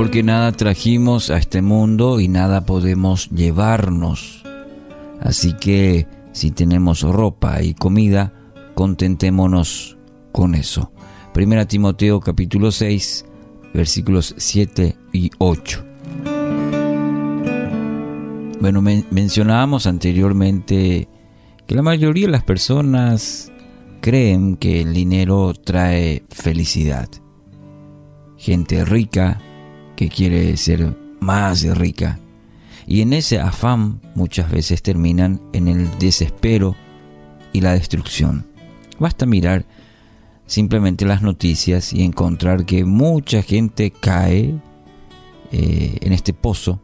porque nada trajimos a este mundo y nada podemos llevarnos. Así que si tenemos ropa y comida, contentémonos con eso. Primera Timoteo capítulo 6, versículos 7 y 8. Bueno, mencionábamos anteriormente que la mayoría de las personas creen que el dinero trae felicidad. Gente rica que quiere ser más rica. Y en ese afán muchas veces terminan en el desespero y la destrucción. Basta mirar simplemente las noticias y encontrar que mucha gente cae eh, en este pozo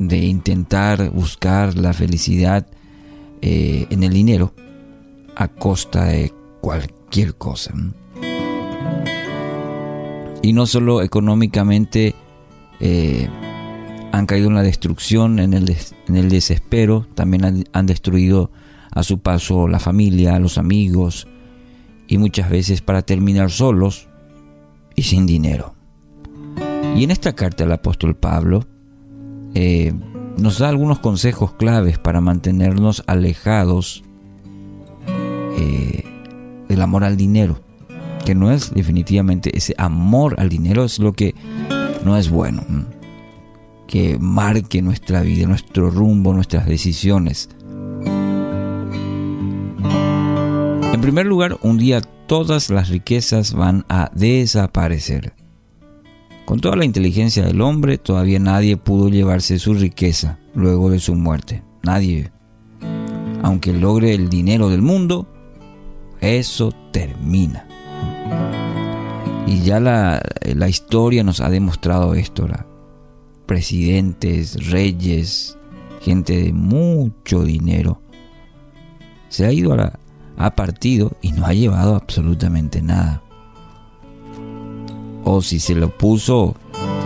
de intentar buscar la felicidad eh, en el dinero a costa de cualquier cosa. Y no solo económicamente eh, han caído en la destrucción, en el, el desespero, también han, destruido a su paso la familia, los amigos, y muchas veces para terminar solos y sin dinero. Y en esta carta del apóstol Pablo eh, nos da algunos consejos claves para mantenernos alejados eh, del amor al dinero, que no es definitivamente ese amor al dinero, es lo que no es bueno, que marque nuestra vida, nuestro rumbo, nuestras decisiones. En primer lugar, un día todas las riquezas van a desaparecer. Con toda la inteligencia del hombre, todavía nadie pudo llevarse su riqueza luego de su muerte. Nadie. Aunque logre el dinero del mundo, eso termina. Y ya la, historia nos ha demostrado esto. Presidentes, reyes, gente de mucho dinero, se ha ido a la, ha partido y no ha llevado absolutamente nada. O si se lo puso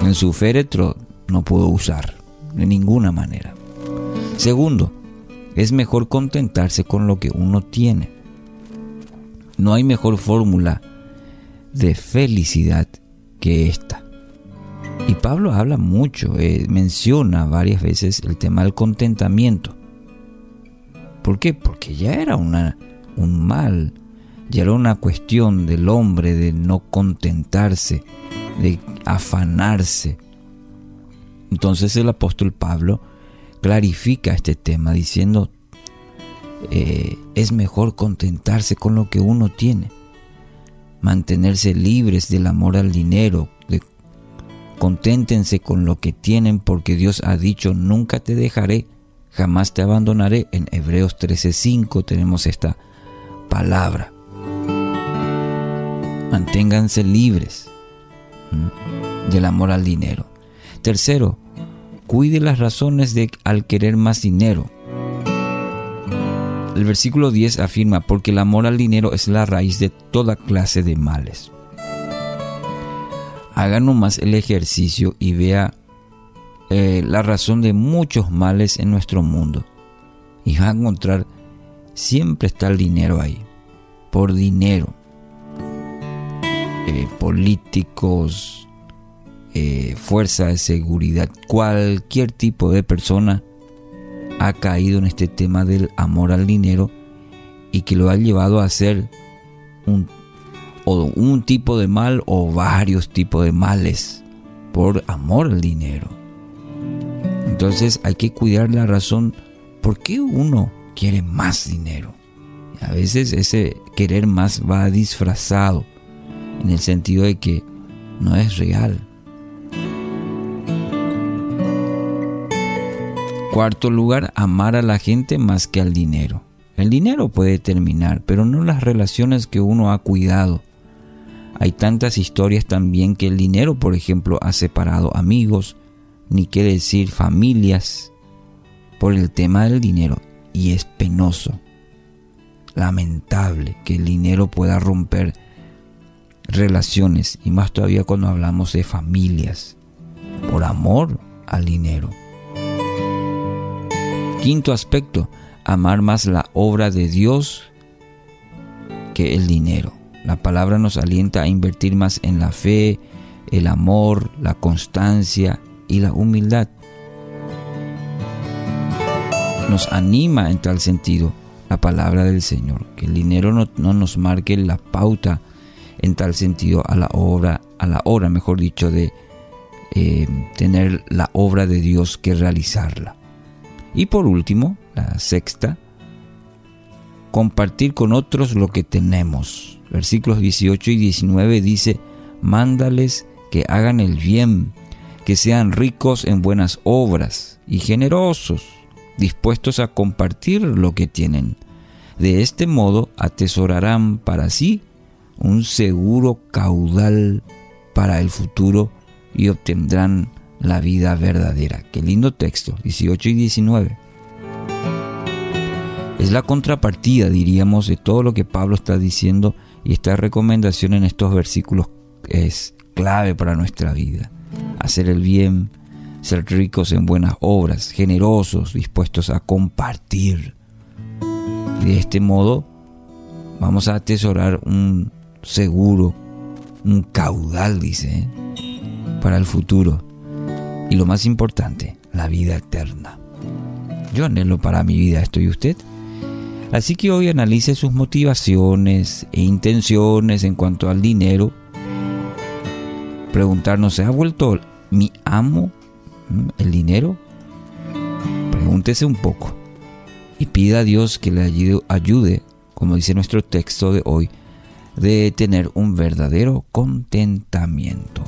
en su féretro, no pudo usar de ninguna manera. Segundo, es mejor contentarse con lo que uno tiene. No hay mejor fórmula de felicidad que esta. Y Pablo habla mucho, eh, menciona varias veces el tema del contentamiento. ¿Por qué? Porque ya era una, un mal, ya era una cuestión del hombre de no contentarse, de afanarse. Entonces el apóstol Pablo clarifica este tema diciendo, eh, es mejor contentarse con lo que uno tiene, mantenerse libres del amor al dinero, conténtense con lo que tienen porque Dios ha dicho, nunca te dejaré, jamás te abandonaré. En Hebreos 13:5 tenemos esta palabra. Manténganse libres del amor al dinero. Tercero, cuide las razones de al querer más dinero. El versículo 10 afirma, porque el amor al dinero es la raíz de toda clase de males. Haga nomás el ejercicio y vea eh, la razón de muchos males en nuestro mundo. Y va a encontrar, siempre está el dinero ahí, por dinero. Eh, políticos, eh, fuerza de seguridad, cualquier tipo de persona ha caído en este tema del amor al dinero y que lo ha llevado a hacer un, o un tipo de mal o varios tipos de males por amor al dinero. Entonces hay que cuidar la razón por qué uno quiere más dinero. a veces ese querer más va disfrazado en el sentido de que no es real. Cuarto lugar, amar a la gente más que al dinero. El dinero puede terminar, pero no las relaciones que uno ha cuidado. Hay tantas historias también que el dinero, por ejemplo, ha separado amigos, ni qué decir familias, por el tema del dinero. Y es penoso, lamentable que el dinero pueda romper relaciones, y más todavía cuando hablamos de familias, por amor al dinero. Quinto aspecto, amar más la obra de Dios que el dinero. La palabra nos alienta a invertir más en la fe, el amor, la constancia y la humildad. Nos anima en tal sentido la palabra del Señor, que el dinero no, nos marque la pauta en tal sentido a la obra, a la hora, mejor dicho, de eh, tener la obra de Dios que realizarla. Y por último, la sexta, compartir con otros lo que tenemos. Versículos 18 y 19 dice, mándales que hagan el bien, que sean ricos en buenas obras y generosos, dispuestos a compartir lo que tienen. De este modo atesorarán para sí un seguro caudal para el futuro y obtendrán la vida verdadera. Qué lindo texto, 18 y 19. Es la contrapartida, diríamos, de todo lo que Pablo está diciendo y esta recomendación en estos versículos es clave para nuestra vida. Hacer el bien, ser ricos en buenas obras, generosos, dispuestos a compartir. De este modo vamos a atesorar un seguro, un caudal, dice, ¿eh? para el futuro. Y lo más importante, la vida eterna. Yo anhelo para mi vida esto y usted. Así que hoy analice sus motivaciones e intenciones en cuanto al dinero. Preguntarnos, ¿se ha vuelto mi amo el dinero? Pregúntese un poco y pida a Dios que le ayude, como dice nuestro texto de hoy, de tener un verdadero contentamiento.